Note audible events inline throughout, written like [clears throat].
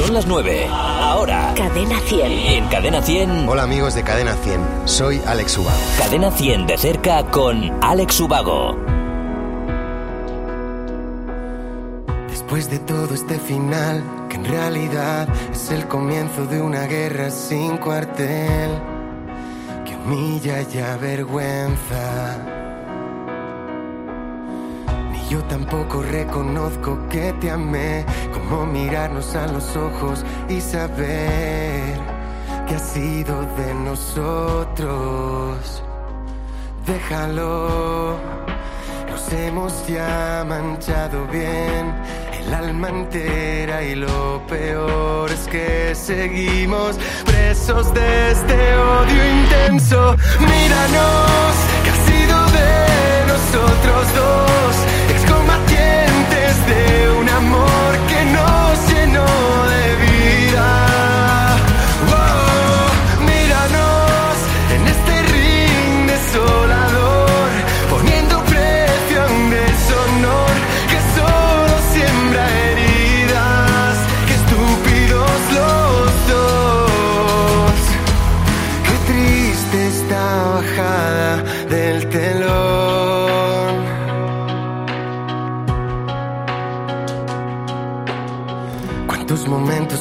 Son las 9. Ahora. Cadena 100. En Cadena 100. Hola amigos de Cadena 100. Soy Alex Ubago. Cadena 100 de cerca con Alex Ubago. Después de todo este final, que en realidad es el comienzo de una guerra sin cuartel, que humilla y avergüenza. Yo tampoco reconozco que te amé, como mirarnos a los ojos y saber que ha sido de nosotros. Déjalo, nos hemos ya manchado bien el alma entera y lo peor es que seguimos presos de este odio intenso. Míranos, que ha sido de nosotros dos, excombatientes de un amor que nos llenó de vida.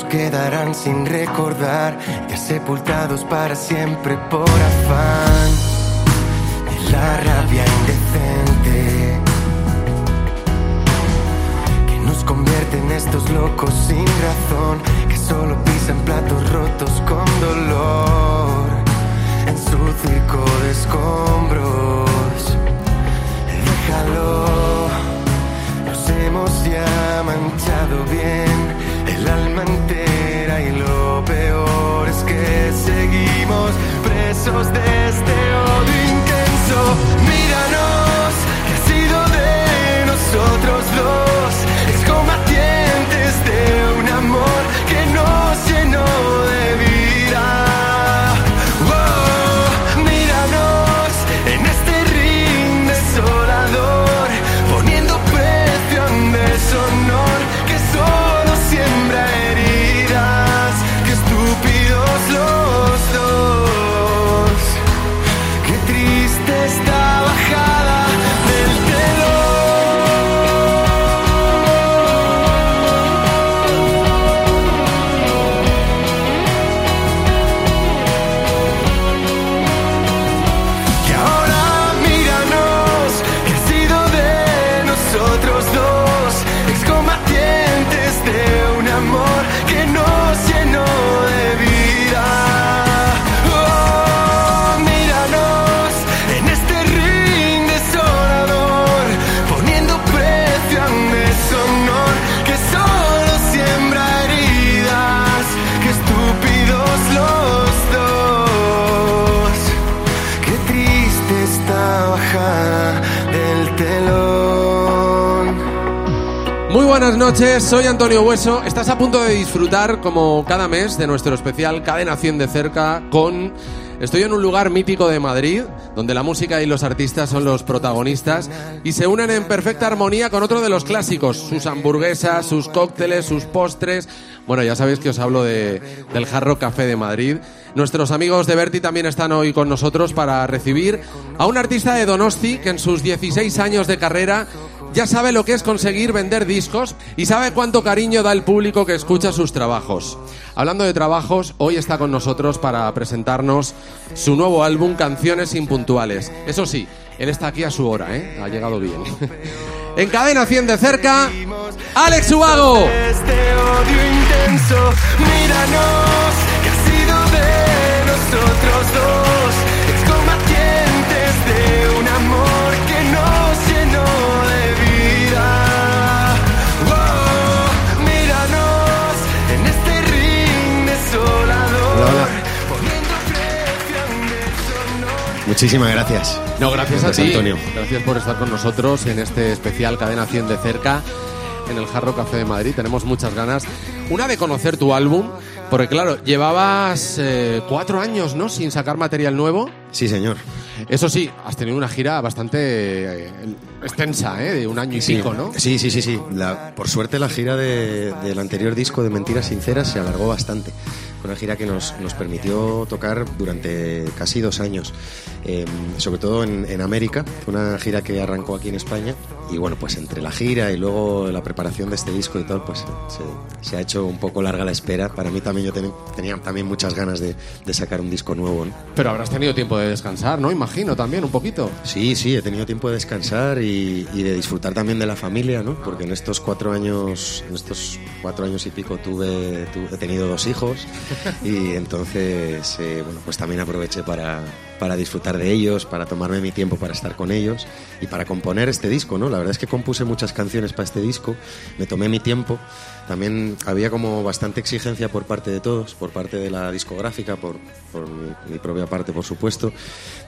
Quedarán sin recordar? Ya sepultados para siempre por afán. De la rabia indecente. Que nos convierte en estos locos sin razón. Que solo noches, soy Antonio Hueso. Estás a punto de disfrutar, como cada mes, de nuestro especial Cadena 100 de cerca con... Estoy en un lugar mítico de Madrid, donde la música y los artistas son los protagonistas y se unen en perfecta armonía con otro de los clásicos, sus hamburguesas, sus cócteles, sus postres. Bueno, ya sabéis que os hablo de, del Jarro Café de Madrid. Nuestros amigos de Berti también están hoy con nosotros para recibir a un artista de Donosti que en sus 16 años de carrera ya sabe lo que es conseguir vender discos y sabe cuánto cariño da el público que escucha sus trabajos. Hablando de trabajos, hoy está con nosotros para presentarnos su nuevo álbum Canciones Impuntuales. Eso sí, él está aquí a su hora, ¿eh? Ha llegado bien. [laughs] en cadena 100 de cerca, Alex Ubago. Este odio intenso, míranos, que ha sido de nosotros dos, Muchísimas gracias. No, gracias a ti. Antonio. Gracias por estar con nosotros en este especial Cadena 100 de cerca en el Jarro Café de Madrid. Tenemos muchas ganas. Una de conocer tu álbum, porque claro, llevabas eh, cuatro años, ¿no? Sin sacar material nuevo. Sí, señor. Eso sí, has tenido una gira bastante eh, extensa, ¿eh? de un año y Sí, pico, ¿no? Sí, sí, sí, sí. La- por suerte la gira de- del anterior disco de Mentiras Sinceras se alargó bastante. Una gira que nos, nos permitió tocar durante casi dos años, eh, sobre todo en, en América. Fue una gira que arrancó aquí en España y bueno, pues entre la gira y luego la preparación de este disco y todo, pues se, se ha hecho un poco larga la espera. Para mí también yo ten- tenía también muchas ganas de, de sacar un disco nuevo. ¿no? Pero habrás tenido tiempo de descansar, ¿no? Imagino también, un poquito. Sí, sí, he tenido tiempo de descansar y, y de disfrutar también de la familia, ¿no? Porque en estos cuatro años, en estos cuatro años y pico tuve, tu- he tenido dos hijos y entonces, eh, bueno, pues también aproveché para, para disfrutar de ellos, para tomarme mi tiempo para estar con ellos y para componer este disco, ¿no? La verdad es que compuse muchas canciones para este disco, me tomé mi tiempo. También había como bastante exigencia por parte de todos, por parte de la discográfica, por, por mi, mi propia parte, por supuesto,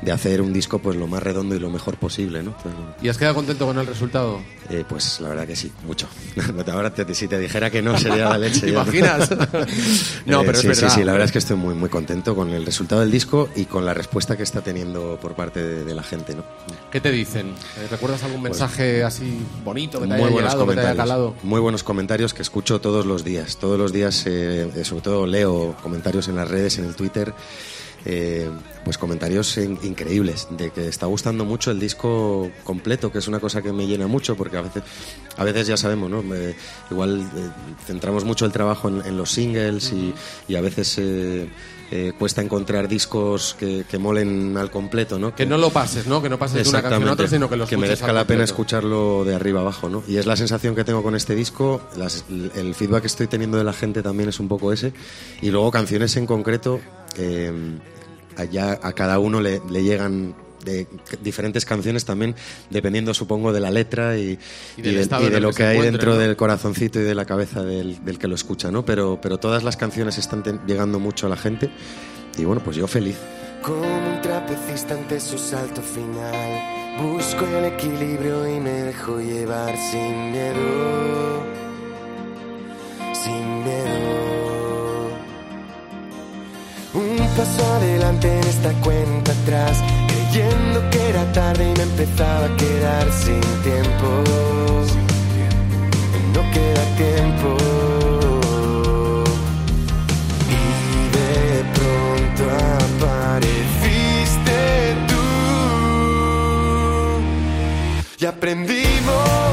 de hacer un disco pues lo más redondo y lo mejor posible, ¿no? Pues, ¿Y has quedado contento con el resultado? eh, pues la verdad que sí, mucho. [laughs] Ahora te- si te dijera que no sería la leche. [laughs] ¿Te imaginas? [laughs] no, Eh, pero sí, es verdad. Sí, sí, la verdad es que estoy muy, muy contento con el resultado del disco y con la respuesta que está teniendo por parte de, de la gente, ¿no? ¿Qué te dicen? Eh, ¿Recuerdas algún mensaje así bonito que te Pues Muy haya buenos llegado, que te haya comentarios. calado? Muy buenos comentarios que escucho todos los días. Todos los días, eh, eh, sobre todo leo comentarios en las redes, en el Twitter. eh, pues comentarios in- increíbles de que está gustando mucho el disco completo, que es una cosa que me llena mucho porque a veces, a veces ya sabemos, ¿no? Eh, igual eh, centramos mucho el trabajo en, en los singles y, y a veces eh, cuesta encontrar discos que, que molen al completo, ¿no? Que no lo pases, ¿no? Que no pases de una canción a otra, sino que lo escuches merezca la pena escucharlo de arriba abajo, ¿no? Y es la sensación que tengo con este disco, las- el feedback que estoy teniendo de la gente también es un poco ese, y luego canciones en concreto, eh, allá a cada uno le, le llegan de diferentes canciones también, dependiendo supongo de la letra y, Y del de, estado y de lo que que hay dentro ¿no? del corazoncito y de la cabeza del, del que lo escucha, ¿no? Pero, pero todas las canciones están ten- llegando mucho a la gente y bueno, pues yo feliz. Como un trapecista ante su salto final. Busco el equilibrio y me dejo llevar sin miedo. Sin miedo. Un paso adelante en esta cuenta atrás. Creyendo que era tarde y me empezaba a quedar sin tiempo. No queda tiempo. Y de pronto apareciste tú y aprendimos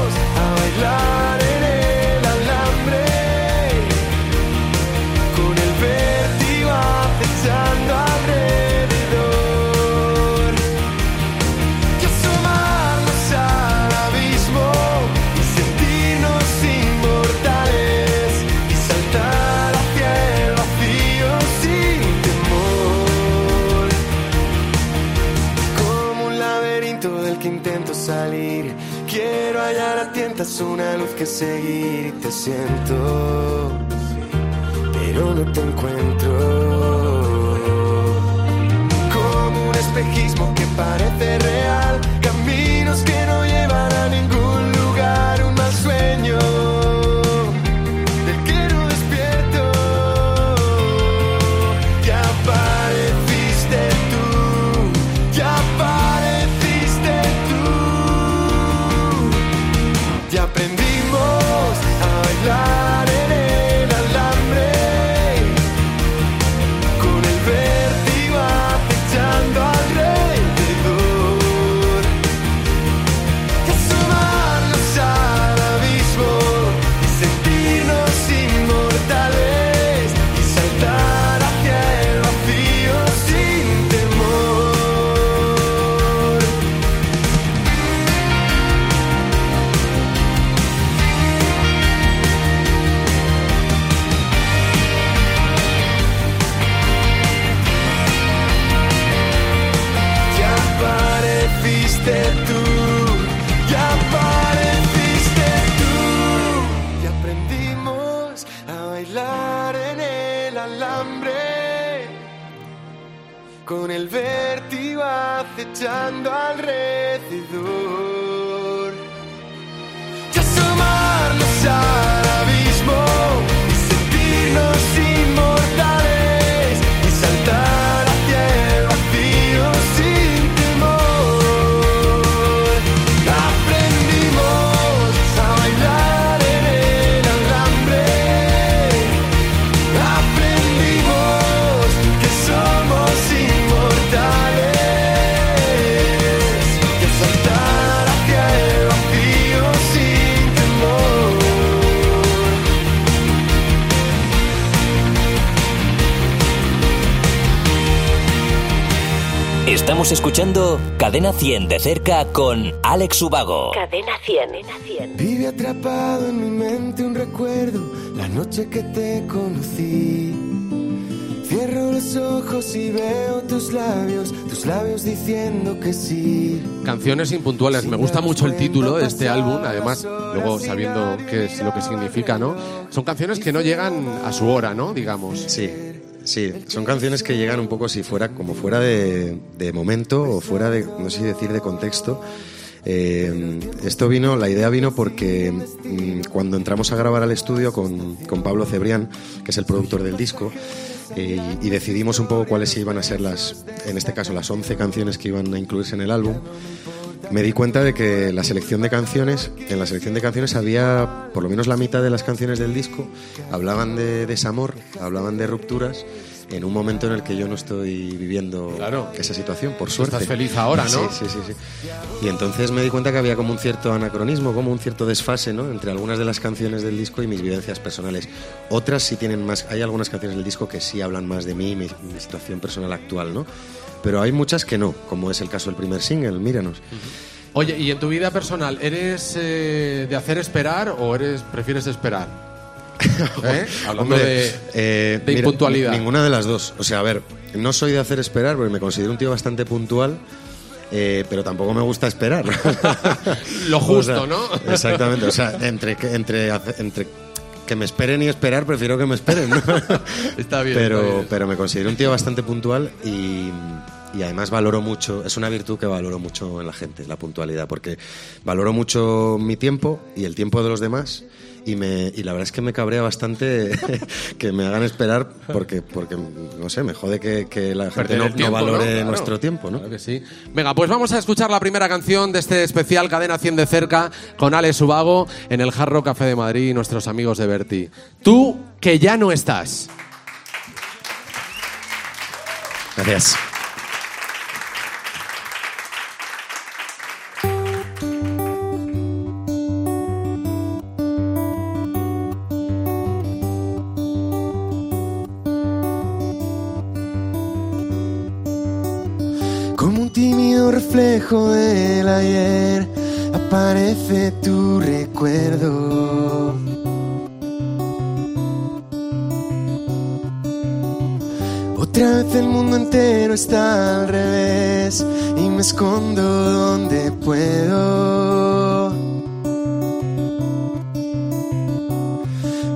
tientas una luz que seguir te siento, pero no te encuentro. Como un espejismo que parece real, Escuchando Cadena 100 de cerca con Alex Ubago. Cadena 100. Vive atrapado en mi mente un recuerdo, la noche que te conocí. Cierro los ojos y veo tus labios, tus labios diciendo que sí. Canciones impuntuales. Me gusta mucho el título de este álbum, además, luego sabiendo qué es lo que significa, ¿no? Son canciones que no llegan a su hora, ¿no? Digamos. Sí, sí, son canciones que llegan un poco si fuera como fuera de, momento o fuera de, no sé si decir de contexto. Eh, esto vino, la idea vino porque mm, cuando entramos a grabar al estudio con, con Pablo Cebrián, que es el productor del disco, y, y decidimos un poco cuáles iban a ser las, en este caso, las 11 canciones que iban a incluirse en el álbum, me di cuenta de que la selección de canciones, en la selección de canciones había por lo menos la mitad de las canciones del disco, hablaban de desamor, hablaban de rupturas, en un momento en el que yo no estoy viviendo Claro. esa situación, por suerte. estás feliz ahora, ¿no? Sí, sí, sí, sí. Y entonces me di cuenta que había como un cierto anacronismo, como un cierto desfase, ¿no? Entre algunas de las canciones del disco y mis vivencias personales. Otras sí tienen más, hay algunas canciones del disco que sí hablan más de mí, mi, mi situación personal actual, ¿no? Pero hay muchas que no, como es el caso del primer single, Míranos. Oye, ¿y en tu vida personal, eres eh, de hacer esperar o eres prefieres esperar? [laughs] ¿Eh? Hablando Hombre, de, eh, de mira, impuntualidad. Ninguna de las dos. O sea, a ver, no soy de hacer esperar porque me considero un tío bastante puntual. eh, pero tampoco me gusta esperar. [laughs] Lo [laughs] O justo, sea, ¿no? Exactamente. O sea, entre, entre, entre que me esperen y esperar, prefiero que me esperen. ¿no? [laughs] Está bien, Pero, está bien. pero me considero un tío bastante puntual y, y además valoro mucho, es una virtud que valoro mucho en la gente, la puntualidad, porque valoro mucho mi tiempo y el tiempo de los demás. Y, me, y la verdad es que me cabrea bastante [laughs] que me hagan esperar porque, porque no sé, me jode que, que la gente no, el tiempo, no valore ¿no? Claro. nuestro tiempo, ¿no? Claro que sí. Venga, pues vamos a escuchar la primera canción de este especial Cadena 100 de cerca con Alex Ubago en el Jarro Café de Madrid y nuestros amigos de Berti. Tú que ya no estás. Gracias. Reflejo del ayer, aparece tu recuerdo. Otra vez el mundo entero está al revés y me escondo donde puedo.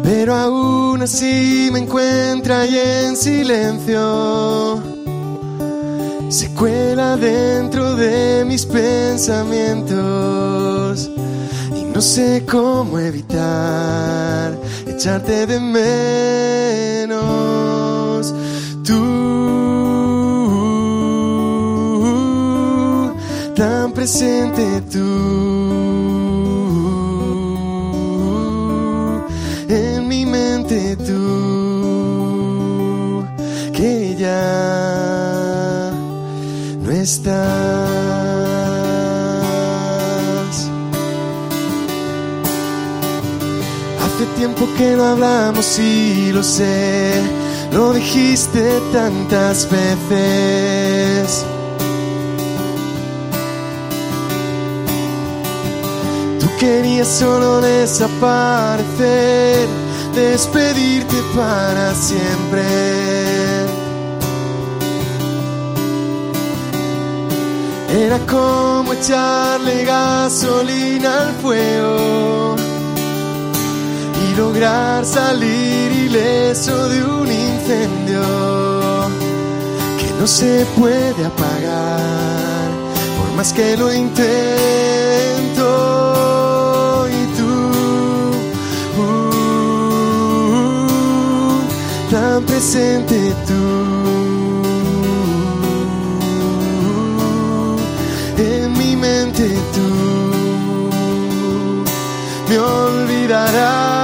Pero aún así me encuentra y en silencio se cuela dentro de mis pensamientos y no sé cómo evitar echarte de menos. Tú, tan presente tú, tiempo que no hablamos y lo sé, lo dijiste tantas veces. Tú querías solo desaparecer, despedirte para siempre. Era como echarle gasolina al fuego lograr salir ileso de un incendio que no se puede apagar por más que lo intento. Y tú, uh, tan presente tú. En mi mente tú me olvidarás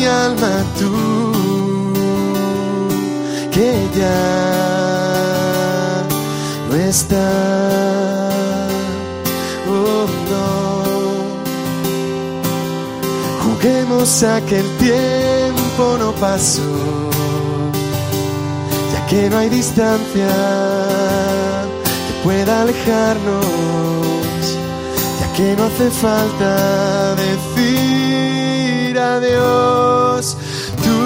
mi alma tú, que ya no está. Oh no, juguemos a que el tiempo no pasó, ya que no hay distancia que pueda alejarnos, ya que no hace falta decir adiós. Tú,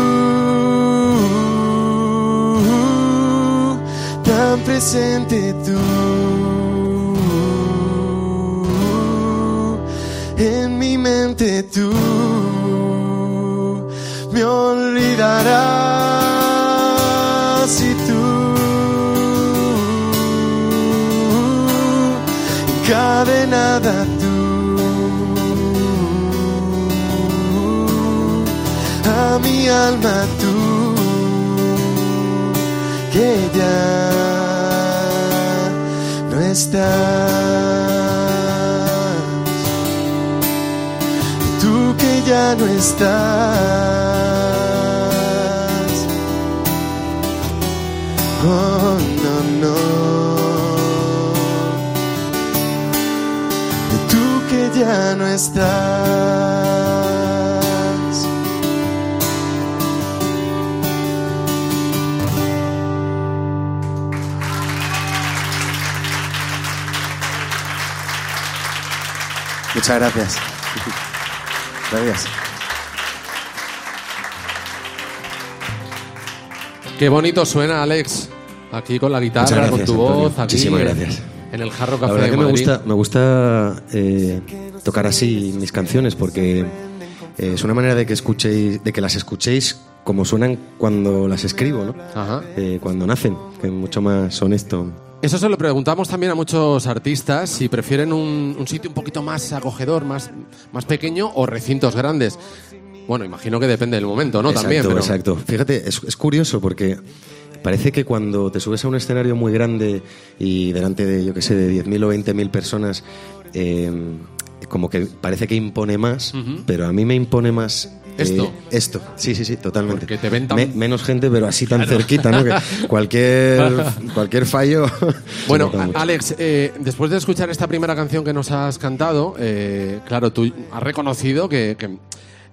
tan presente tú. en mi mente tú me olvidarás y tú encadenada mi alma tú que ya no estás tú que ya no estás. Oh, no, no. Tú que ya no estás. Muchas gracias. Gracias. Qué bonito suena, Alex. Aquí con la guitarra, gracias, con tu Antonio. voz, aquí Muchísimas gracias. en el Jarro La Café verdad de que me gusta, me gusta eh, tocar así mis canciones porque eh, es una manera de que escuchéis, de que las escuchéis como suenan cuando las escribo, ¿no? Ajá. Eh, cuando nacen, que es mucho más honesto. Eso se lo preguntamos también a muchos artistas, si prefieren un, un sitio un poquito más acogedor, más, más pequeño o recintos grandes. Bueno, imagino que depende del momento, ¿no? exacto, también, pero... exacto. Fíjate, es, es curioso porque parece que cuando te subes a un escenario muy grande y delante de, yo qué sé, de 10.000 o 20.000 personas, eh, como que parece que impone más, pero a mí me impone más. Eh, Esto. esto, sí, sí, sí, totalmente. Porque te ven tan- Me- menos gente, pero así tan cerquita, ¿no? Que [laughs] cualquier, cualquier fallo. [laughs] Bueno. Alex, eh, después de escuchar esta primera canción que nos has cantado, eh, claro, tú has reconocido que, que-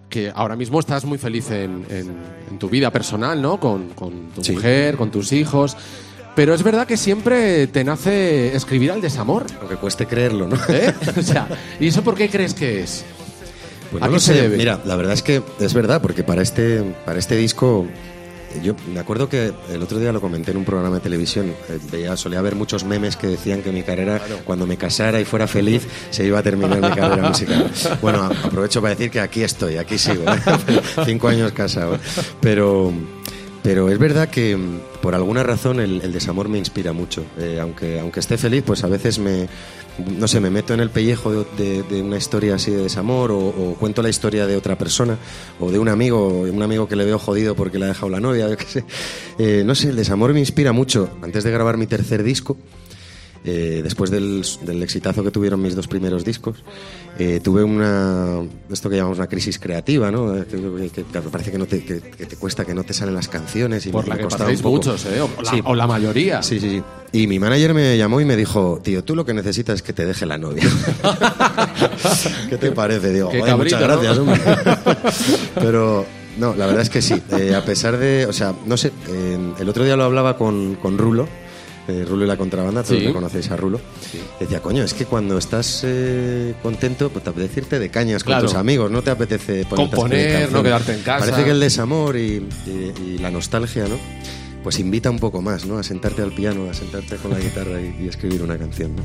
que ahora mismo estás muy feliz en, en- en tu vida personal, ¿no? Con, con tu Sí. mujer, con tus hijos. Pero es verdad que siempre te nace escribir al desamor. Aunque cueste creerlo, ¿no? ¿eh? [laughs] o sea, ¿y eso por qué crees que es? Pues ¿A no qué se sé. debe? Mira, la verdad es que es verdad, porque para este, para este disco, yo me acuerdo que el otro día lo comenté en un programa de televisión. eh, Veía, solía haber muchos memes que decían que mi carrera, cuando me casara y fuera feliz, se iba a terminar mi carrera musical. [laughs] Bueno, aprovecho para decir que aquí estoy, aquí sigo. ¿eh? [laughs] Cinco años casado. Pero. Pero es verdad que mm, por alguna razón el, el desamor me inspira mucho. Eh, aunque, aunque esté feliz, pues a veces me, no sé, me meto en el pellejo de, una historia así de desamor o, o cuento la historia de otra persona o de un amigo, un amigo que le veo jodido porque le ha dejado la novia, [laughs] yo qué sé. Eh, no sé, el desamor me inspira mucho. Antes de grabar mi tercer disco, eh, después del, del exitazo que tuvieron mis dos primeros discos, eh, tuve una, esto que llamamos una crisis creativa, ¿no? Eh, Que, que- que parece que, no te, que, te cuesta, que no te salen las canciones. Y Por me- la que pasáis muchos, ¿eh? O la, Sí. o la mayoría. Sí, sí, sí. Y mi manager me llamó y me dijo, tío, tú lo que necesitas es que te deje la novia. [laughs] ¿Qué te parece? Digo, Qué "Joder, muchas cabrito, gracias, ¿no? hombre. [laughs] Pero, no, la verdad es que sí. Eh, a pesar de, o sea, no sé, el otro día lo hablaba con, con Rulo. Eh, Rulo y la contrabanda, todos Sí. a Rulo. Decía, coño, es que cuando estás eh, contento, pues te apetece irte de cañas Claro. con tus amigos, no te apetece Componer, no quedarte en casa. Parece que el desamor y, y- y la nostalgia, ¿no? Pues invita un poco más, ¿no? A sentarte al piano, a sentarte con la guitarra y, y escribir una canción, ¿no?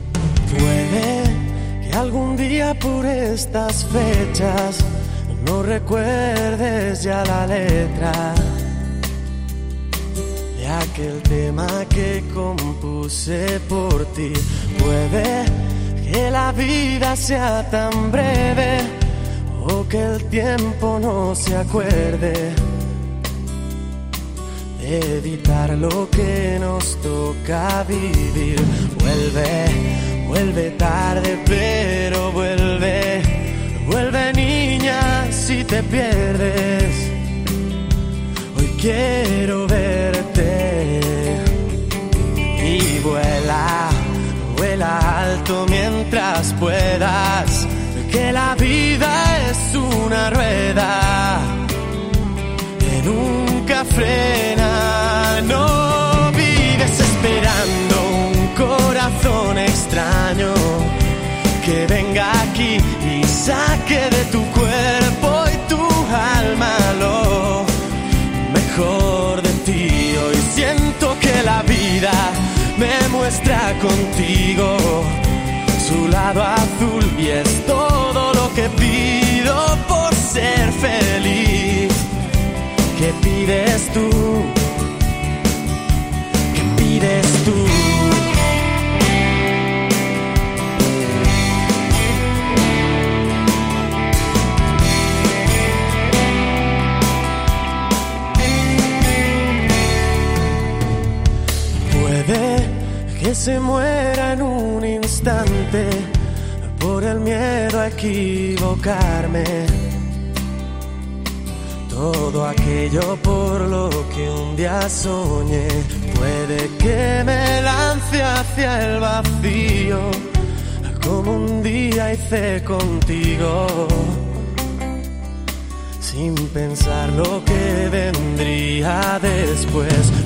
Puede que algún día por estas fechas no recuerdes ya la letra de aquel tema que compuse por ti. Puede que la vida sea tan breve o que el tiempo no se acuerde de evitar lo que nos toca vivir. Vuelve, vuelve tarde, pero vuelve, vuelve niña si te pierdes. Quiero verte y vuela, vuela alto mientras puedas, que la vida es una rueda frena. No vives esperando un corazón extraño que venga aquí y saque de tu cuerpo y tu alma lo mejor de ti. Hoy siento que la vida me muestra contigo su lado azul y es todo lo que pido por ser feliz. ¿Qué pides tú? Que se muera en un instante por el miedo a equivocarme. Todo aquello por lo que un día soñé puede que me lance hacia el vacío, como un día hice contigo, sin pensar lo que vendría después.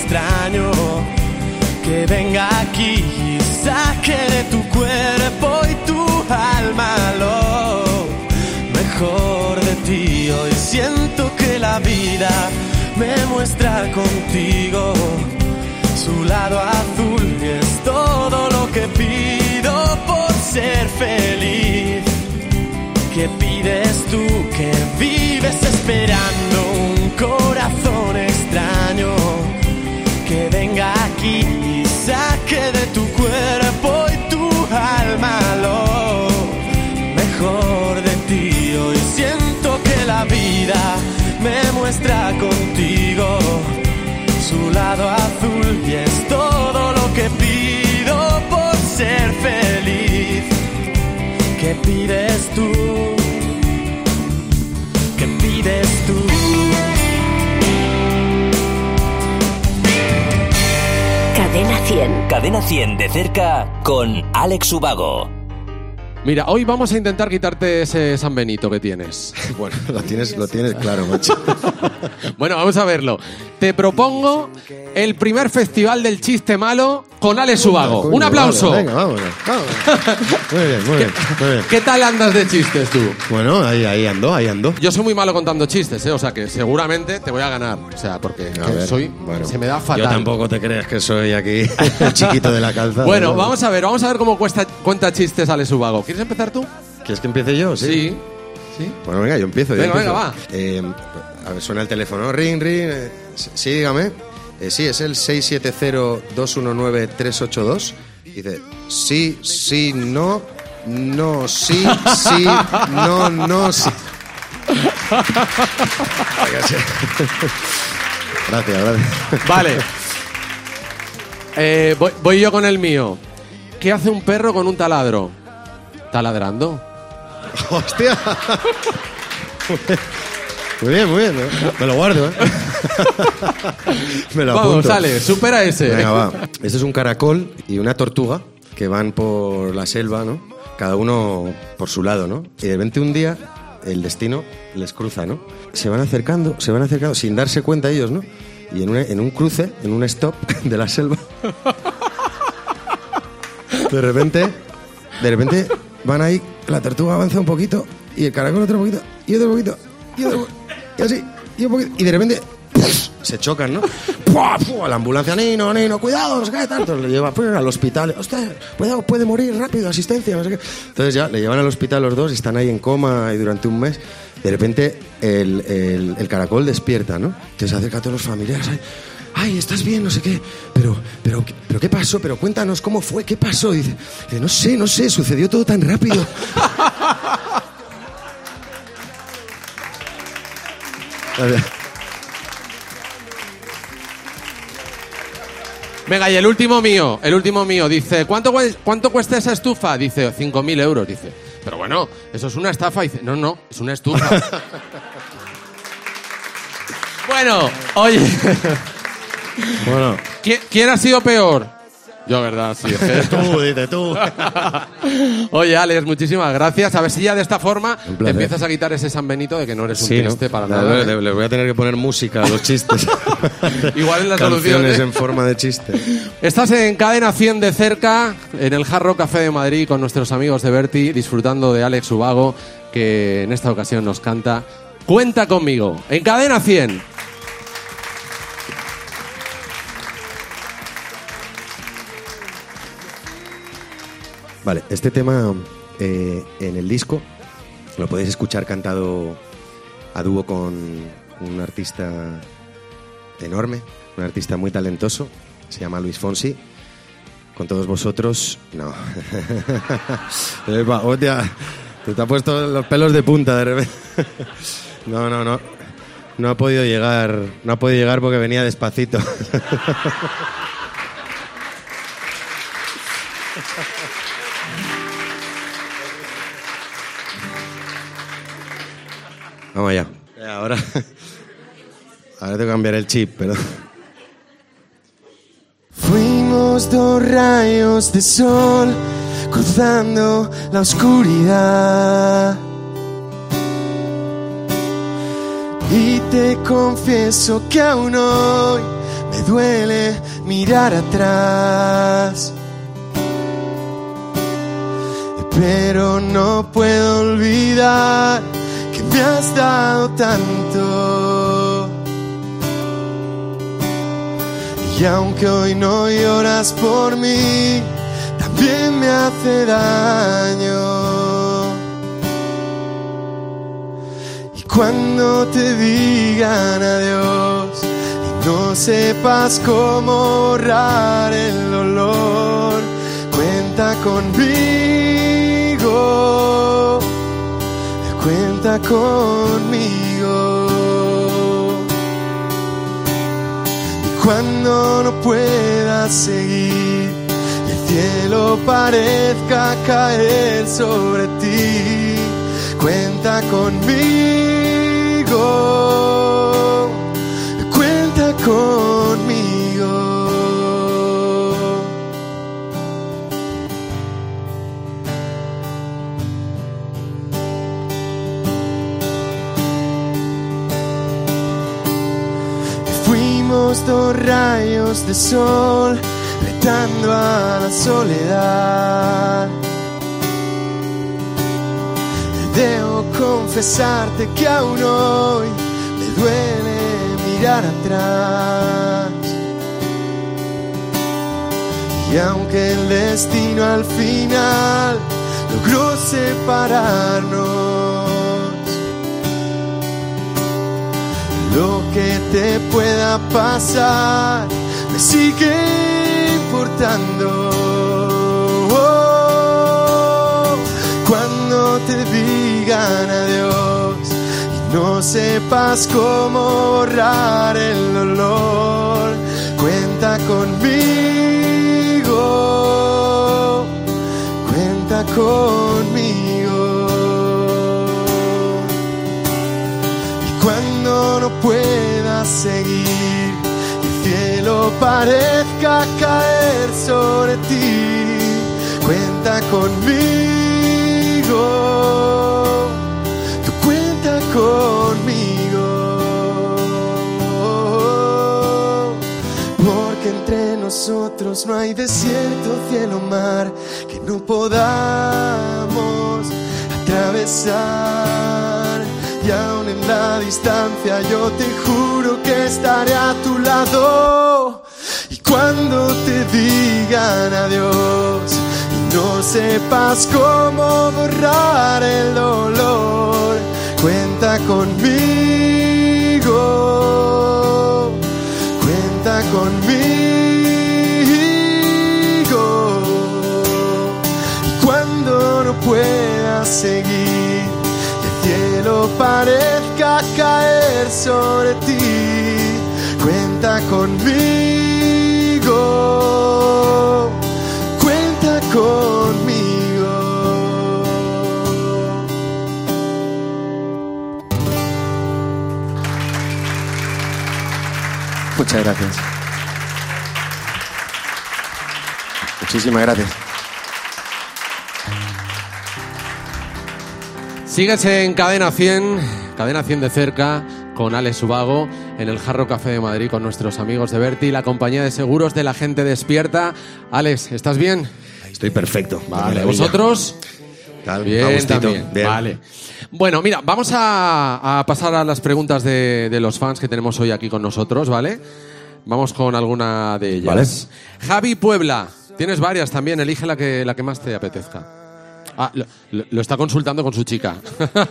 extraño que venga aquí y saque de tu cuerpo y tu alma lo mejor de ti. Hoy siento que la vida me muestra contigo su lado azul y es todo lo que pido por ser feliz. ¿Qué pides tú que vives esperando un corazón extraño que venga aquí y saque de tu cuerpo y tu alma lo mejor de ti? Hoy siento que la vida me muestra contigo su lado azul y es todo lo que pido Cadena 100 de cerca con Alex Ubago. Mira, hoy vamos a intentar quitarte ese San Benito que tienes. [laughs] Bueno, [laughs] lo tienes, lo tienes claro, macho. [laughs] Bueno, vamos a verlo. Te propongo el primer festival del chiste malo con Alex Ubago. Un aplauso. vale, venga, vámonos, vámonos. Muy bien, muy bien, muy bien. ¿Qué tal andas de chistes tú? Bueno, ahí, ahí ando, ahí ando. Yo soy muy malo contando chistes, ¿eh? o sea que seguramente te voy a ganar. O sea, porque A que ver, soy. bueno. se me da fatal. Yo tampoco te crees que soy aquí el chiquito de la calzada. Bueno, ¿no? vamos a ver, vamos a ver cómo cuesta, cuenta chistes Alex Ubago. ¿Quieres empezar tú? ¿Quieres que empiece yo? Sí. ¿Sí? Bueno, venga, yo empiezo. yo Venga, empiezo. venga, va. Eh, a ver, suena el teléfono. Ring, ring. eh, sí, dígame. Eh, sí, es el 670-219-382. Dice, sí, sí, no, no, sí, sí, no, no, sí. Gracias, gracias. Vale. Eh, voy, voy yo con el mío. ¿Qué hace un perro con un taladro? Taladrando. [laughs] ¡Hostia! Muy bien, muy bien. ¿eh? Me lo guardo, ¿eh? [laughs] Me lo Vamos, apunto. sale, supera ese. Venga, va. Este es un caracol y una tortuga que van por la selva, ¿no? Cada uno por su lado, ¿no? Y de repente un día el destino les cruza, ¿no? Se van acercando, se van acercando sin darse cuenta ellos, ¿no? Y en, una- en un cruce, en un stop [laughs] de la selva, de repente, de repente van ahí, la tortuga avanza un poquito y el caracol otro poquito y otro poquito y otro y así y un poquito y de repente se chocan, ¿no? ¡Pua! ¡Pua! La ambulancia, Nino, Nino, cuidado, no sé qué, tanto. Le lleva pues, al hospital. Hostia, cuidado, puede morir rápido, asistencia, no sé qué. Entonces ya le llevan al hospital los dos están ahí en coma y durante un mes. De repente el, el- caracol despierta, ¿no? Entonces se acerca a todos los familiares. Ay, ay, estás bien, no sé qué, pero, pero, pero ¿qué pasó? Pero cuéntanos cómo fue, qué pasó. Dice, no sé, no sé, sucedió todo tan rápido. [laughs] Venga, y el último mío, el último mío, dice, ¿cuánto, cuánto cuesta esa estufa? Dice, 5.000 euros, dice. Pero bueno, eso es una estafa. Dice, no, no, es una estufa. [laughs] bueno, oye. [laughs] Bueno, ¿quién, quién ha sido peor? Yo, ¿verdad? Sí. [laughs] tú, dice tú. [laughs] Oye, Alex, muchísimas gracias. A ver si ya de esta forma Un te empiezas a quitar ese San Benito de que no eres un ¿no? triste para Le- nada. le- ¿eh? Les voy a tener que poner música a los chistes. [laughs] Igual es la solución, Canciones ¿eh? en forma de chiste. Estás en Cadena 100 de cerca, en el Jarro Café de Madrid con nuestros amigos de Berti, disfrutando de Alex Ubago, que en esta ocasión nos canta Cuenta conmigo, en Cadena 100. Vale, este tema eh, en el disco lo podéis escuchar cantado a dúo con un artista enorme, un artista muy talentoso, se llama Luis Fonsi. Con todos vosotros, no. [laughs] Epa, hostia, te te ha puesto los pelos de punta de repente. [laughs] No, no, no. No ha podido llegar, no ha podido llegar porque venía despacito. [laughs] Vamos allá. Eh, Ahora, [laughs] ahora tengo que cambiar el chip, pero. Fuimos dos rayos de sol cruzando la oscuridad. Y te confieso que aún hoy me duele mirar atrás. Pero no puedo olvidar que me has dado tanto. Y aunque hoy no lloras por mí, también me hace daño. Y cuando te digan adiós y no sepas cómo borrar el dolor, cuenta conmigo, cuenta conmigo. Y cuando no puedas seguir y el cielo parezca caer sobre ti, cuenta conmigo, cuenta conmigo. Fuimos dos rayos de sol retando a la soledad. Debo confesarte que aún hoy me duele mirar atrás. Y aunque el destino al final logró separarnos, lo que te pueda pasar me sigue importando. Oh, cuando te digan adiós y no sepas cómo borrar el dolor, cuenta conmigo, cuenta conmigo. No puedas seguir, el cielo parezca caer sobre ti, cuenta conmigo, tú cuenta conmigo. Porque entre nosotros no hay desierto, cielo, mar que no podamos atravesar. Y aún en la distancia yo te juro que estaré a tu lado. Y cuando te digan adiós y no sepas cómo borrar el dolor, cuenta conmigo, cuenta conmigo. Y cuando no puedas seguir, cielo parezca caer sobre ti, cuenta conmigo, cuenta conmigo. Muchas gracias. Muchísimas gracias. Sigues en Cadena 100, Cadena 100 de cerca, con Alex Subago, en el Jarro Café de Madrid con nuestros amigos de Berti, la compañía de seguros de la gente despierta. Alex, ¿estás bien? Estoy perfecto. Vale, ¿vosotros? Tal, Bien, también. bien. Vale. Bueno, mira, vamos a, a pasar a las preguntas de, de los fans que tenemos hoy aquí con nosotros, ¿vale? Vamos con alguna de ellas. Javi Puebla, tienes varias también, elige la que, la que más te apetezca. Ah, lo, está consultando con su chica.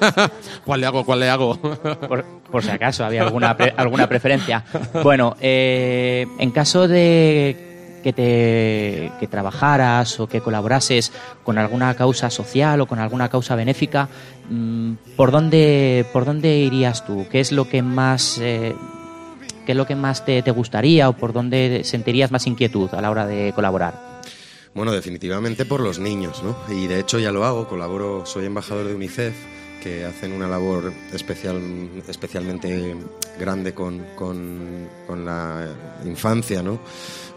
[laughs] ¿Cuál le hago? ¿Cuál le hago? Por, por si acaso había alguna, pre- alguna preferencia. Bueno, eh, en caso de que te que trabajaras o que colaborases con alguna causa social o con alguna causa benéfica, mm, ¿por dónde por dónde irías tú? ¿Qué es lo que más eh, qué es lo que más te, te gustaría o por dónde sentirías más inquietud a la hora de colaborar? Bueno, definitivamente por los niños, ¿no? Y de hecho ya lo hago, colaboro, soy embajador de UNICEF, que hacen una labor especial, especialmente grande con, con- con la infancia, ¿no?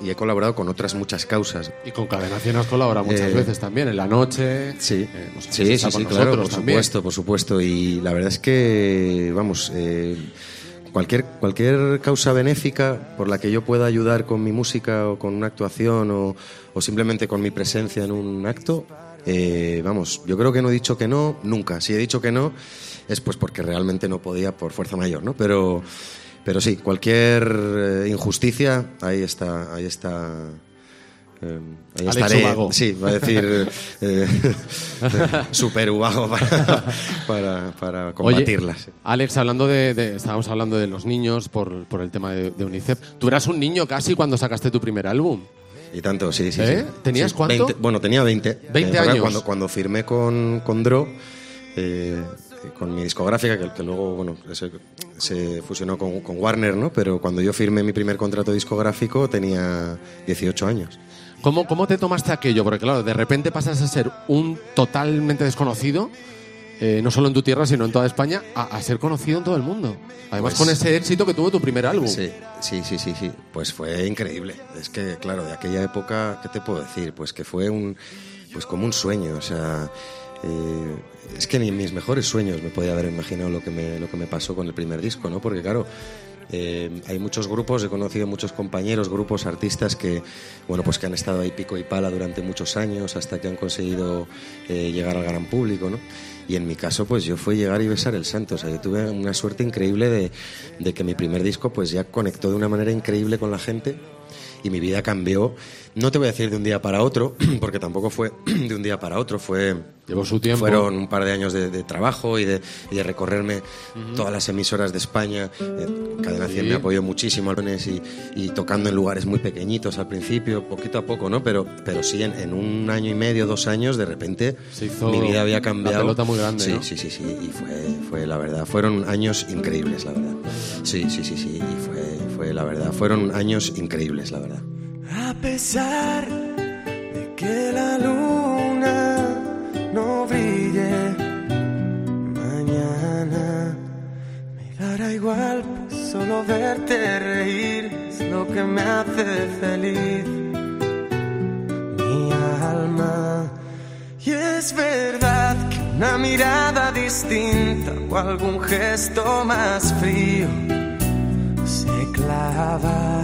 Y he colaborado con otras muchas causas. y con Cadena 100 has colaborado muchas Eh, veces también, en la noche. Sí, Eh, no sé, sí, sí, sí, claro, por también. supuesto, por supuesto. Y la verdad es que, vamos, eh, cualquier, cualquier causa benéfica por la que yo pueda ayudar con mi música o con una actuación o, o simplemente con mi presencia en un acto, eh, vamos, yo creo que no he dicho que no, nunca. Si he dicho que no, es pues porque realmente no podía por fuerza mayor, ¿no? Pero, pero sí, cualquier eh, injusticia, ahí está, ahí está. Eh, ahí Alex estaré, Ubago. sí, va a decir [laughs] eh, [laughs] super ubago para, [laughs] para, para combatirlas. Oye, Alex, hablando de, de- estábamos hablando de los niños por, por el tema de, de UNICEF. Tú eras un niño casi cuando sacaste tu primer álbum. Y tanto, sí, sí. ¿Eh? sí. ¿Tenías Sí, cuánto? 20 bueno, tenía 20. 20 Eh, años. Cuando, cuando firmé con, con Dro, eh, con mi discográfica, que, que luego bueno, se, se fusionó con, con Warner, ¿no? Pero cuando yo firmé mi primer contrato discográfico tenía 18 años. ¿Cómo, ¿Cómo te tomaste aquello? Porque claro, de repente pasas a ser un totalmente desconocido, eh, no solo en tu tierra, sino en toda España, a, a ser conocido en todo el mundo. Además, Pues- con ese éxito que tuvo tu primer álbum. Sí, sí, sí, sí, sí. Pues fue increíble. Es que, claro, de aquella época, ¿qué te puedo decir? Pues que fue un, pues como un sueño. O sea, eh, es que ni en mis mejores sueños me podía haber imaginado lo que me, lo que me pasó con el primer disco, ¿no? Porque, claro, eh, hay muchos grupos, he conocido muchos compañeros, grupos, artistas que, bueno, pues que han estado ahí pico y pala durante muchos años hasta que han conseguido eh, llegar al gran público, ¿no? Y en mi caso, pues yo fue llegar y besar el santo. O sea, yo tuve una suerte increíble de, de que mi primer disco, pues ya conectó de una manera increíble con la gente y mi vida cambió. No te voy a decir de un día para otro, [clears throat] porque tampoco fue [clears throat] de un día para otro, fue Llevó su tiempo. fueron un par de años de, de trabajo y de, y de recorrerme todas las emisoras de España. Eh, Cadena 100 Sí. me apoyó muchísimo y, y tocando en lugares muy pequeñitos al principio, poquito a poco, ¿no? Pero, pero sí, en, en un año y medio, dos años, de repente Se hizo mi vida había la cambiado. pelota muy grande, Sí, ¿no? sí, sí, sí. Y fue, fue la verdad. Fueron años increíbles, la verdad. Sí, sí, sí, sí. Y fue, fue la verdad. Fueron años increíbles, la verdad. A pesar de que la luna no brille mañana, me dará igual, pues solo verte reír es lo que me hace feliz. Mi alma. Y es verdad que una mirada distinta o algún gesto más frío clava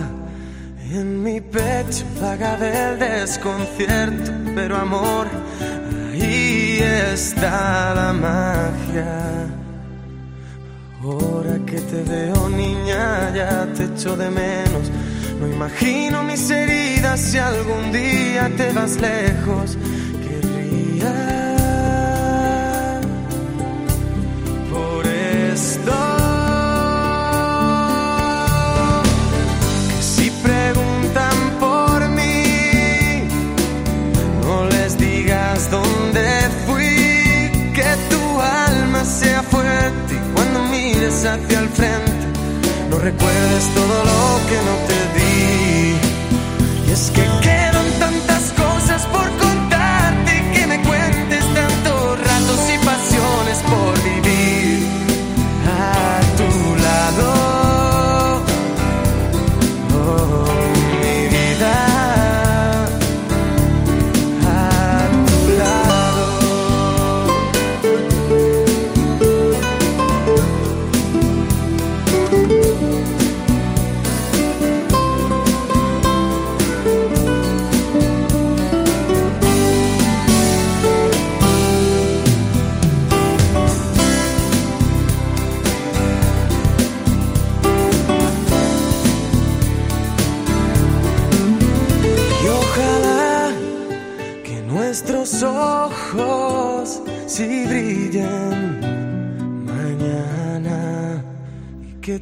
en mi pecho, vaga del desconcierto, pero amor, ahí está la magia. Ahora que te veo niña, ya te echo de menos. No imagino mis heridas si algún día te vas lejos. Mires hacia el frente, no recuerdes todo lo que no te di. Y es que quedan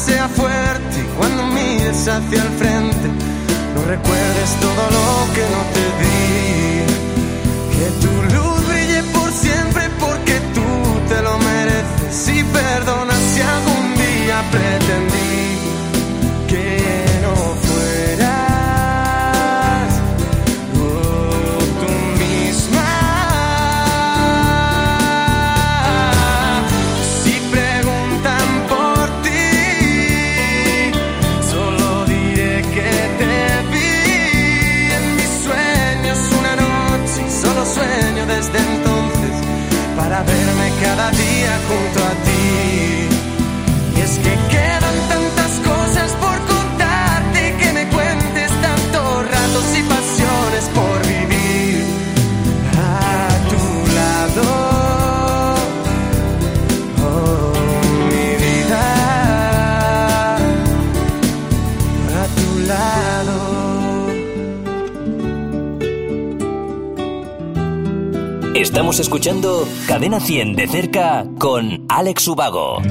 Sea fuerte y cuando mires hacia el frente, no recuerdes todo lo que no te di. Estamos escuchando Cadena 100 de cerca con Alex Ubago.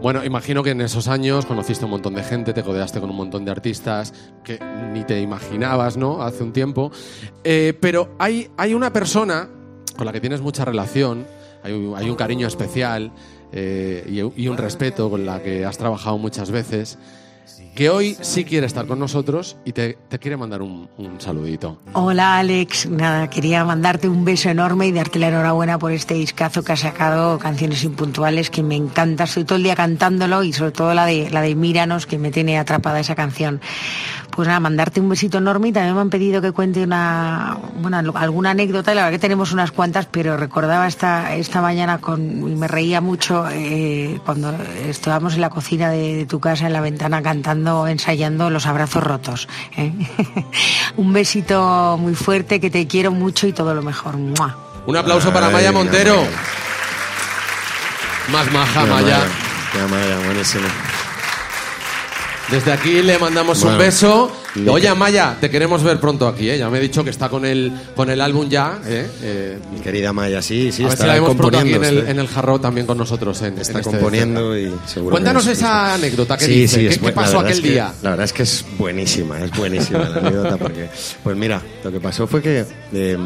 Bueno, imagino que en esos años conociste un montón de gente, te codeaste con un montón de artistas que ni te imaginabas, ¿no? Hace un tiempo. Eh, pero hay, hay una persona con la que tienes mucha relación, hay un, cariño especial eh, y un respeto con la que has trabajado muchas veces, que hoy sí quiere estar con nosotros y te, quiere mandar un, saludito. Hola Alex, nada, quería mandarte un beso enorme y darte la enhorabuena por este discazo que has sacado, Canciones Impuntuales, que me encanta, estoy todo el día cantándolo y sobre todo la de, la de Míranos, que me tiene atrapada esa canción. Pues nada, mandarte un besito enorme y también me han pedido que cuente una, bueno, alguna anécdota, la verdad que tenemos unas cuantas, pero recordaba esta, esta mañana y me reía mucho eh, cuando estábamos en la cocina de tu casa, en la ventana, cantando, ensayando Los Abrazos Rotos. ¿eh? [laughs] un besito muy fuerte, que te quiero mucho y todo lo mejor. ¡Mua! Un aplauso para Ay, Maya Montero. Maya. Más maja, Qué Maya. Qué Maya, buenísimo. Desde aquí le mandamos un beso. Oye, Maya, te queremos ver pronto aquí, ¿eh? Ya me he dicho que está con el, con el álbum ya, ¿eh? Eh, Mi querida Maya, sí, sí, a ver está si la pronto aquí en el, componiendo, en el jarro también con nosotros. En, Está en este componiendo de y seguro Cuéntanos esa anécdota que Sí, dice. sí, ¿Qué, es qué pasó aquel es que- día? La verdad es que es buenísima, es buenísima la anécdota porque, pues mira, lo que pasó fue que eh,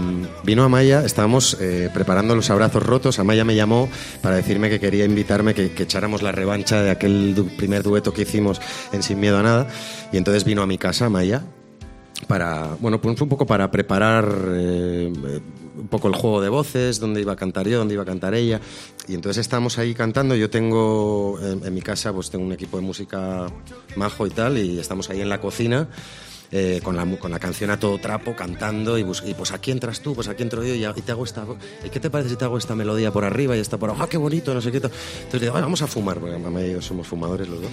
vino Amaya, estábamos eh, preparando los abrazos rotos, Amaya me llamó para decirme que quería invitarme, que, que echáramos la revancha de aquel du- primer dueto que hicimos en Sin Miedo a Nada, y entonces vino a mi casa Amaya para, bueno, pues un poco para preparar eh, un poco el juego de voces, dónde iba a cantar yo, dónde iba a cantar ella. Y entonces estábamos ahí cantando. Yo tengo, en, en mi casa, pues tengo un equipo de música majo y tal, y estamos ahí en la cocina. Eh, con, la, con la canción a todo trapo, cantando, y, y pues aquí entras tú, pues aquí entro yo, y, y te hago esta. ¿y ¿Qué te parece si te hago esta melodía por arriba y esta por abajo? ¡Ah, qué bonito! No sé qué. Entonces digo, "Ay, vamos a fumar, porque mamá y yo somos fumadores los dos.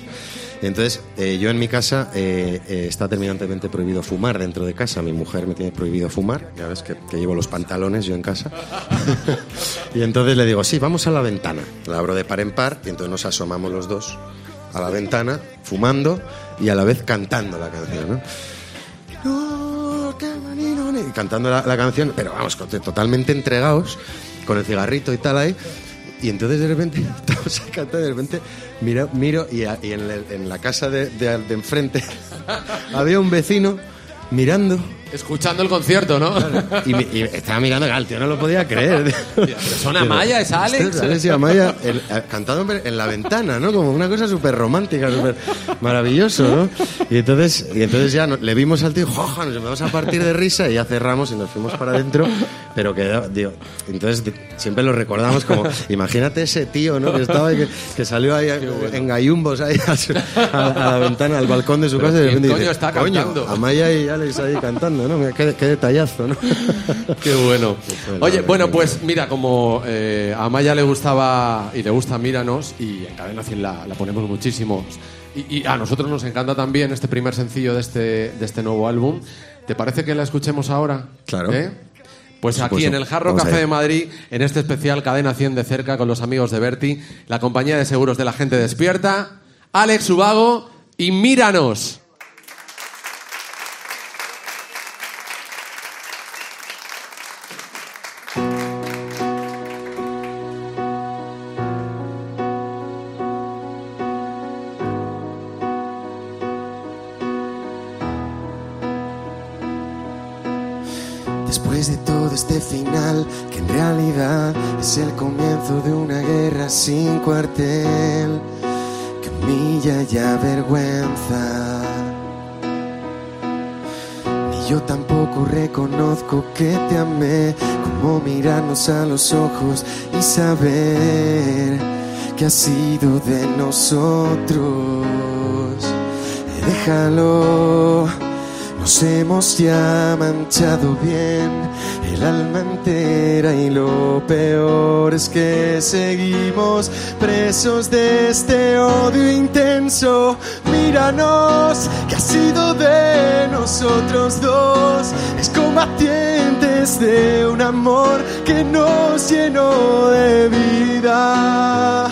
Entonces, eh, yo en mi casa eh, eh, está terminantemente prohibido fumar dentro de casa. Mi mujer me tiene prohibido fumar. Ya ves que, que llevo los pantalones yo en casa. [laughs] y entonces le digo, sí, vamos a la ventana. La abro de par en par y entonces nos asomamos los dos a la ventana, fumando y a la vez cantando la canción, ¿no? Y cantando la, canción, pero vamos, totalmente entregados, con el cigarrito y tal ahí. Y entonces de repente, [laughs] estamos ahí cantando y de repente miro, miro y, a- en, la casa de enfrente [laughs] había un vecino mirando Escuchando el concierto, ¿no? y, y estaba mirando, el tío no lo podía creer. son Amaya, es Alex. Alex y Amaya el- cantando en la ventana, ¿no? Como una cosa súper romántica, súper maravilloso, ¿no? Y entonces, y entonces ya no- le vimos al tío, joja, nos empezamos a partir de risa y ya cerramos y nos fuimos para adentro. Pero que, digo, entonces siempre lo recordamos como, [laughs] imagínate ese tío, ¿no? Que estaba ahí, que, que salió ahí en gallumbos ahí a, su- a- a la ventana, al balcón de su casa y de ¿quién repente coño dice, está "Coño, cantando?" Amaya y Alex ahí cantando, ¿no? Qué, qué detallazo, ¿no? [laughs] Qué bueno. Oye, bueno, pues mira, como eh, a Maya le gustaba y le gusta Míranos, y en Cadena 100 la, la ponemos muchísimo. Y, y a nosotros nos encanta también este primer sencillo de este, de este nuevo álbum. ¿Te parece que la escuchemos ahora? Claro. ¿Eh? Pues aquí en el Jarro Café de Madrid, en este especial Cadena 100 de cerca con los amigos de Berti, la compañía de seguros de la gente despierta, Alex Ubago y Míranos. Avergüenza. Ni yo tampoco reconozco que te amé, como mirarnos a los ojos y saber que ha sido de nosotros. Déjalo. Nos hemos ya manchado bien el alma entera y lo peor es que seguimos presos de este odio intenso. Míranos, que ha sido de nosotros dos, es combatientes de un amor que nos llenó de vida.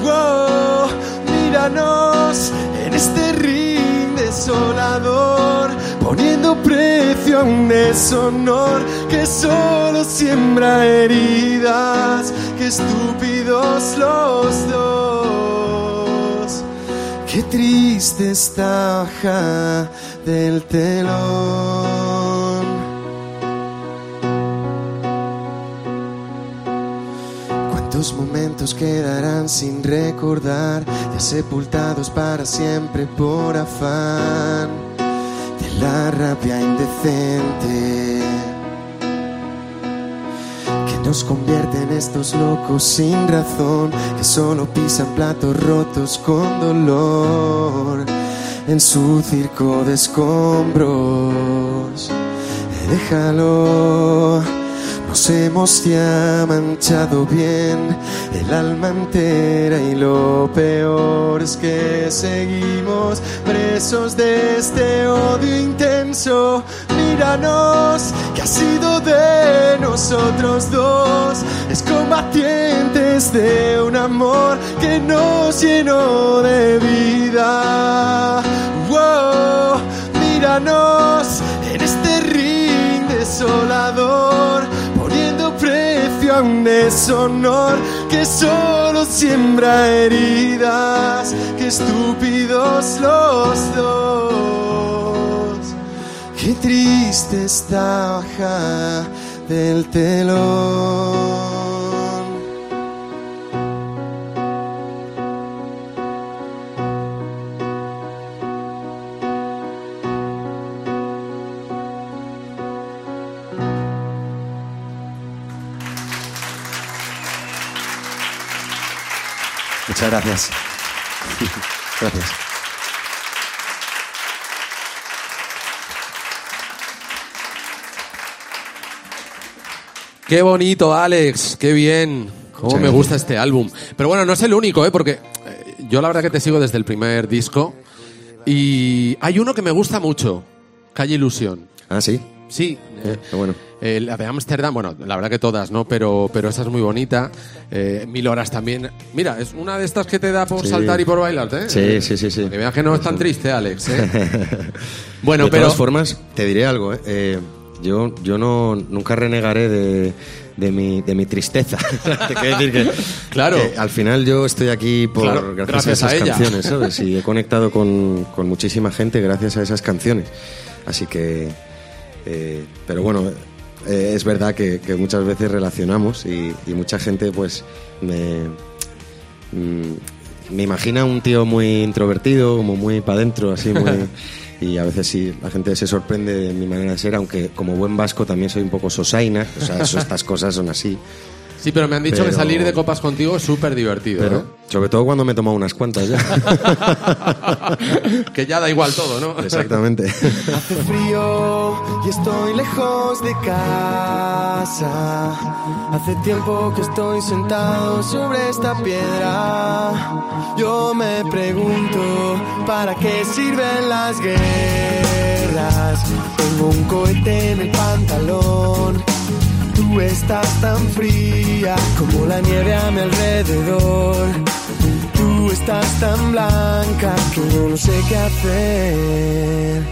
Wow, míranos en este ring desolador, poniendo precio a un deshonor que solo siembra heridas. Qué estúpidos los dos. Qué triste esta hoja del telón. ¿Cuántos momentos quedarán sin recordar, ya sepultados para siempre por afán la rabia indecente? Que nos convierte en estos locos sin razón, que solo pisan platos rotos con dolor en su circo de escombros. Déjalo. Nos hemos ya manchado bien el alma entera y lo peor es que seguimos presos de este odio intenso. Míranos, que ha sido de nosotros dos, es combatientes de un amor que nos llenó de vida. Deshonor que solo siembra heridas. Qué estúpidos los dos. Qué triste esta hoja del telón. Muchas gracias. [laughs] Gracias. Qué bonito, Alex, qué bien. Cómo me gusta este álbum. Pero bueno, no es el único, ¿eh? porque eh, yo la verdad que te sigo desde el primer disco. Y hay uno que me gusta mucho, Calle Ilusión. Ah, sí. Sí, Eh, qué bueno. eh, la de Ámsterdam, bueno, la verdad que todas, ¿no? Pero, pero esa es muy bonita. Eh, Mil horas también. Mira, es una de estas que te da por Sí. saltar y por bailar, ¿eh? Sí, sí, sí, sí. Que veas que no es tan triste, Alex, ¿eh? [laughs] bueno, de pero... todas formas, te diré algo. ¿eh? Eh, yo, yo no, nunca renegaré de, de, mi, de mi tristeza. [laughs] te quiero decir que, Claro. que al final yo estoy aquí por, Claro, gracias, gracias a a esas ella. canciones, ¿sabes? Y he [laughs] conectado con, con muchísima gente gracias a esas canciones. Así que... eh, pero bueno, eh, es verdad que, que muchas veces relacionamos y, y mucha gente pues me... mm, me imagina un tío muy introvertido, como muy para adentro, así muy... [laughs] y a veces sí, la gente se sorprende de mi manera de ser, aunque como buen vasco también soy un poco sosaina, o sea, eso- [laughs] estas cosas son así. Sí, pero me han dicho que Pero- salir de copas contigo es súper divertido. Pero, ¿eh? sobre todo cuando me he tomado unas cuantas ya. [laughs] que ya da igual todo, ¿no? Exactamente. Hace frío y estoy lejos de casa. Hace tiempo que estoy sentado sobre esta piedra. Yo me pregunto, ¿para qué sirven las guerras? Tengo un cohete en el pantalón. Tú estás tan fría como la nieve a mi alrededor. Tú estás tan blanca que yo no sé qué hacer.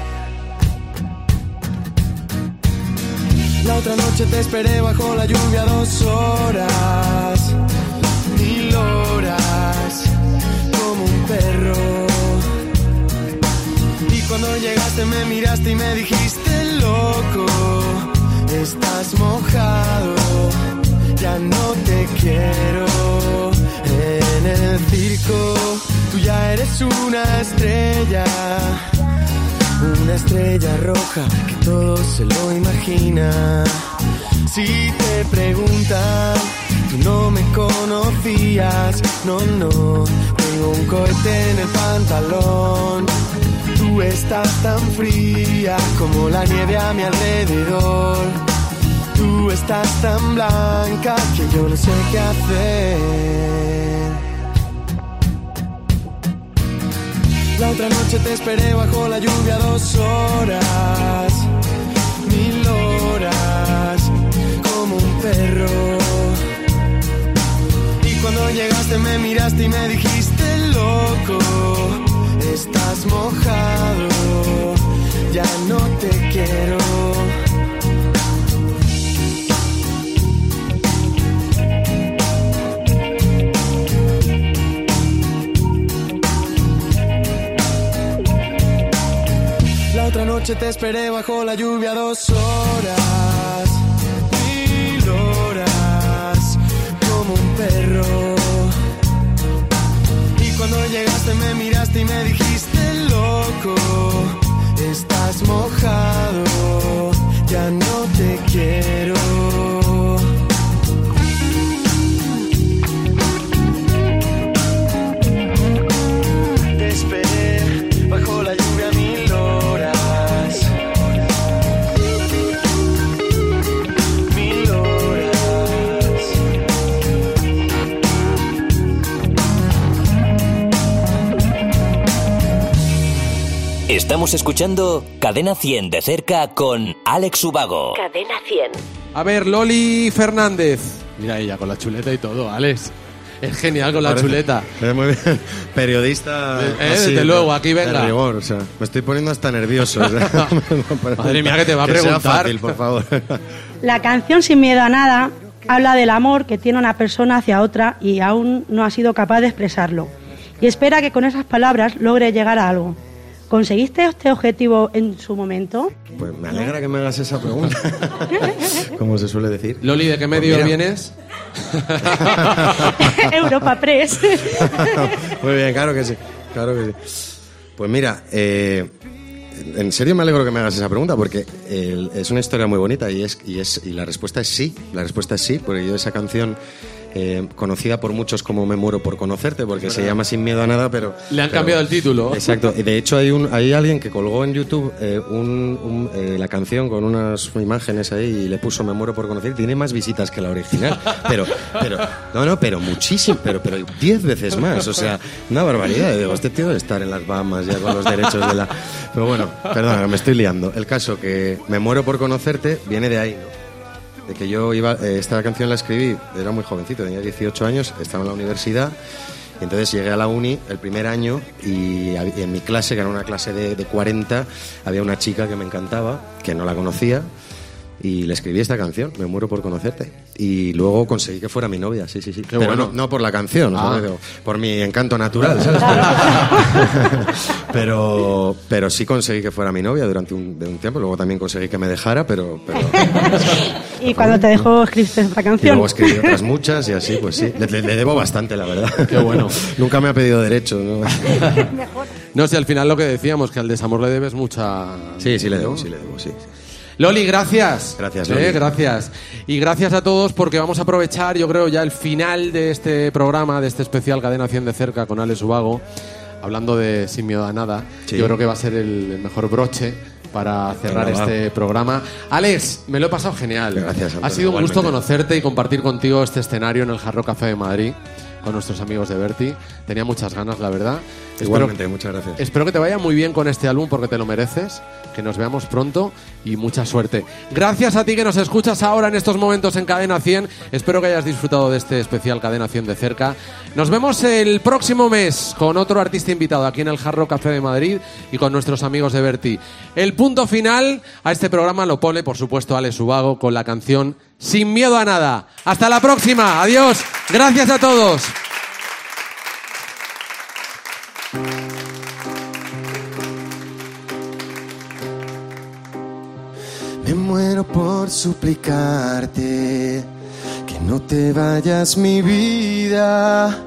La otra noche te esperé bajo la lluvia dos horas, mil horas, como un perro. Y cuando llegaste me miraste y me dijiste loco, estás mojado, ya no te quiero. En el circo tú ya eres una estrella. Una estrella roja que todo se lo imagina. Si te preguntan, tú no me conocías. No, no, tengo un cohete en el pantalón. Tú estás tan fría como la nieve a mi alrededor. Tú estás tan blanca que yo no sé qué hacer. La otra noche te esperé bajo la lluvia dos horas, mil horas, como un perro. Y cuando llegaste me miraste y me dijiste loco, estás mojado, ya no te quiero. La otra noche te esperé bajo la lluvia dos horas, mil horas, como un perro. Llegaste me miraste y me dijiste loco, estás mojado, ya no te quiero. Estamos escuchando Cadena 100 de cerca con Alex Ubago. Cadena 100. A ver, Loli Fernández. Mira ella con la chuleta y todo, Alex. Es genial con la Parece- chuleta. Muy bien. [laughs] Periodista. Eh, eh, así, desde de- luego, aquí de venga. rigor, o sea, me estoy poniendo hasta nervioso. o sea, [laughs] [laughs] Madre mía, que te va a sea preguntar. fácil, por favor. La canción Sin miedo a nada habla del amor que tiene una persona hacia otra y aún no ha sido capaz de expresarlo. Y espera que con esas palabras logre llegar a algo. ¿Conseguiste este objetivo en su momento? Pues me alegra que me hagas esa pregunta. [laughs] Como se suele decir. Loli, ¿de qué medio Pues mira. vienes? [laughs] Europa Press. [laughs] Muy bien, claro que sí. Claro que sí. Pues mira, eh, en serio me alegro que me hagas esa pregunta porque el- es una historia muy bonita y, es, y, es, y la respuesta es sí. La respuesta es sí, porque yo esa canción, eh, conocida por muchos como Me muero por conocerte, porque se llama Sin miedo a nada, pero... Le han pero- cambiado el título. Exacto. Y de hecho hay un hay alguien que colgó en YouTube eh, un- un, eh, la canción con unas imágenes ahí y le puso Me muero por conocer. Tiene más visitas que la original. [laughs] Pero, pero, no, no, pero muchísimo, pero, pero diez veces más. O sea, una barbaridad. Digo, este tío debe estar en las Bahamas ya con los derechos de la. Pero bueno, perdona, me estoy liando. El caso que Me muero por conocerte viene de ahí, ¿no? De que yo iba, eh, esta canción la escribí, era muy jovencito, tenía 18 años, estaba en la universidad, y entonces llegué a la uni el primer año y, en mi clase, que era una clase de, de 40, había una chica que me encantaba, que no la conocía, y le escribí esta canción, Me muero por conocerte. Y luego conseguí que fuera mi novia, sí, sí, sí. Pero bueno. no, no por la canción, Ah. digo, por mi encanto natural, ¿sabes? [laughs] pero, pero sí conseguí que fuera mi novia durante un, de un tiempo, luego también conseguí que me dejara, pero... pero [laughs] y cuando te dejó escribiste esta y canción. luego escribí otras muchas y así, pues sí. Le, le- le debo bastante, la verdad. Qué bueno. [laughs] Nunca me ha pedido derecho, ¿no? Mejor. No sé, al final lo que decíamos, que al desamor le debes mucha... Sí, sí le debo, sí le debo, sí. Loli, gracias. Gracias, Eh, Loli. gracias. Y gracias a todos porque vamos a aprovechar, yo creo, ya el final de este programa, de este especial Cadena 100 de cerca con Alex Ubago, hablando de Sin Miedo a Nada. Sí. Yo creo que va a ser el, el mejor broche para cerrar Venga, este programa. Alex, me lo he pasado genial. Gracias, Ha Antonio, sido un gusto igualmente. conocerte y compartir contigo este escenario en el Jarro Café de Madrid con nuestros amigos de Berti. Tenía muchas ganas, la verdad. Espero- Igualmente, muchas gracias. Espero que te vaya muy bien con este álbum porque te lo mereces. Que nos veamos pronto y mucha suerte. Gracias a ti que nos escuchas ahora en estos momentos en Cadena 100. Espero que hayas disfrutado de este especial Cadena 100 de cerca. Nos vemos el próximo mes con otro artista invitado aquí en el Jarro Café de Madrid y con nuestros amigos de Berti. El punto final a este programa lo pone, por supuesto, Alex Ubago con la canción Sin miedo a nada. Hasta la próxima. Adiós. Gracias a todos. Me muero por suplicarte que no te vayas mi vida.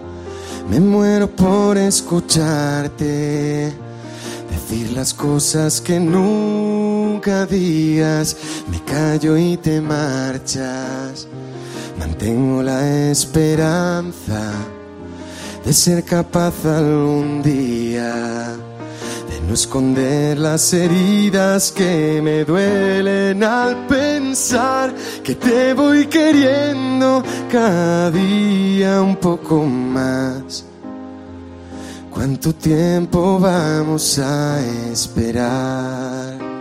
Me muero por escucharte decir las cosas que nunca digas. Me callo y te marchas. Mantengo la esperanza de ser capaz algún día de no esconder las heridas que me duelen al pensar que te voy queriendo cada día un poco más. ¿Cuánto tiempo vamos a esperar?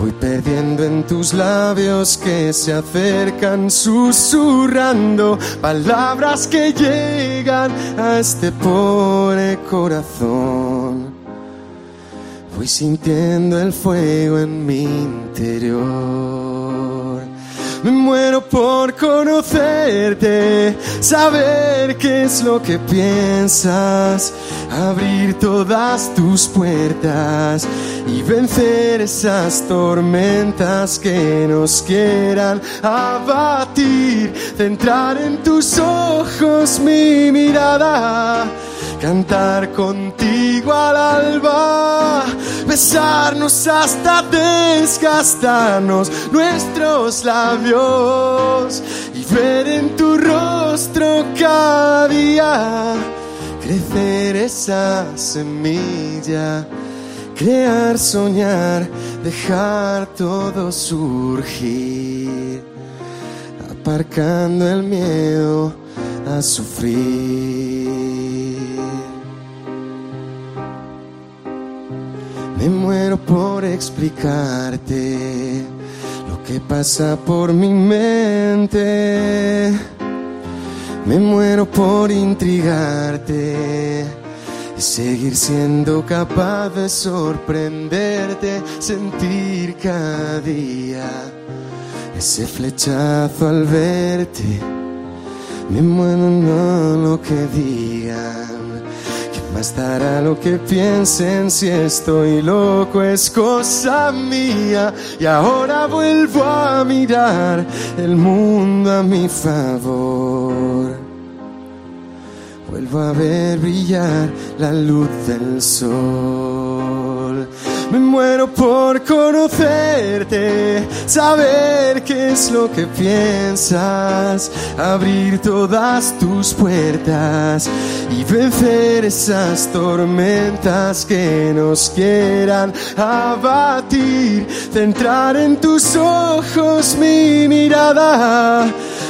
Voy perdiendo en tus labios que se acercan susurrando palabras que llegan a este pobre corazón. Voy sintiendo el fuego en mi interior. Me muero por conocerte, saber qué es lo que piensas, abrir todas tus puertas y vencer esas tormentas que nos quieran abatir, centrar en tus ojos mi mirada cantar contigo al alba, besarnos hasta desgastarnos nuestros labios y ver en tu rostro cada día crecer esa semilla, crear, soñar, dejar todo surgir, aparcando el miedo a sufrir. Me muero por explicarte lo que pasa por mi mente. Me muero por intrigarte y seguir siendo capaz de sorprenderte, sentir cada día ese flechazo al verte. Me muero no lo que digan. ¿Quién más dará lo que piensen si estoy loco? Es cosa mía. Y ahora vuelvo a mirar el mundo a mi favor. Vuelvo a ver brillar la luz del sol. Me muero por conocerte, saber qué es lo que piensas, abrir todas tus puertas y vencer esas tormentas que nos quieran abatir, centrar en tus ojos mi mirada,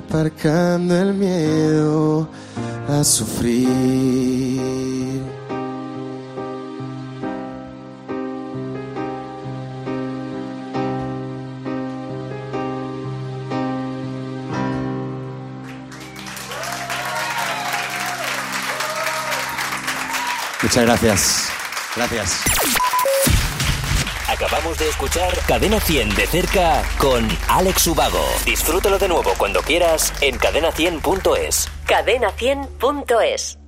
aparcando el miedo a sufrir. Muchas gracias. Gracias. Acabamos de escuchar Cadena 100 de cerca con Alex Ubago. Disfrútalo de nuevo cuando quieras en cadena100.es. Cadena100.es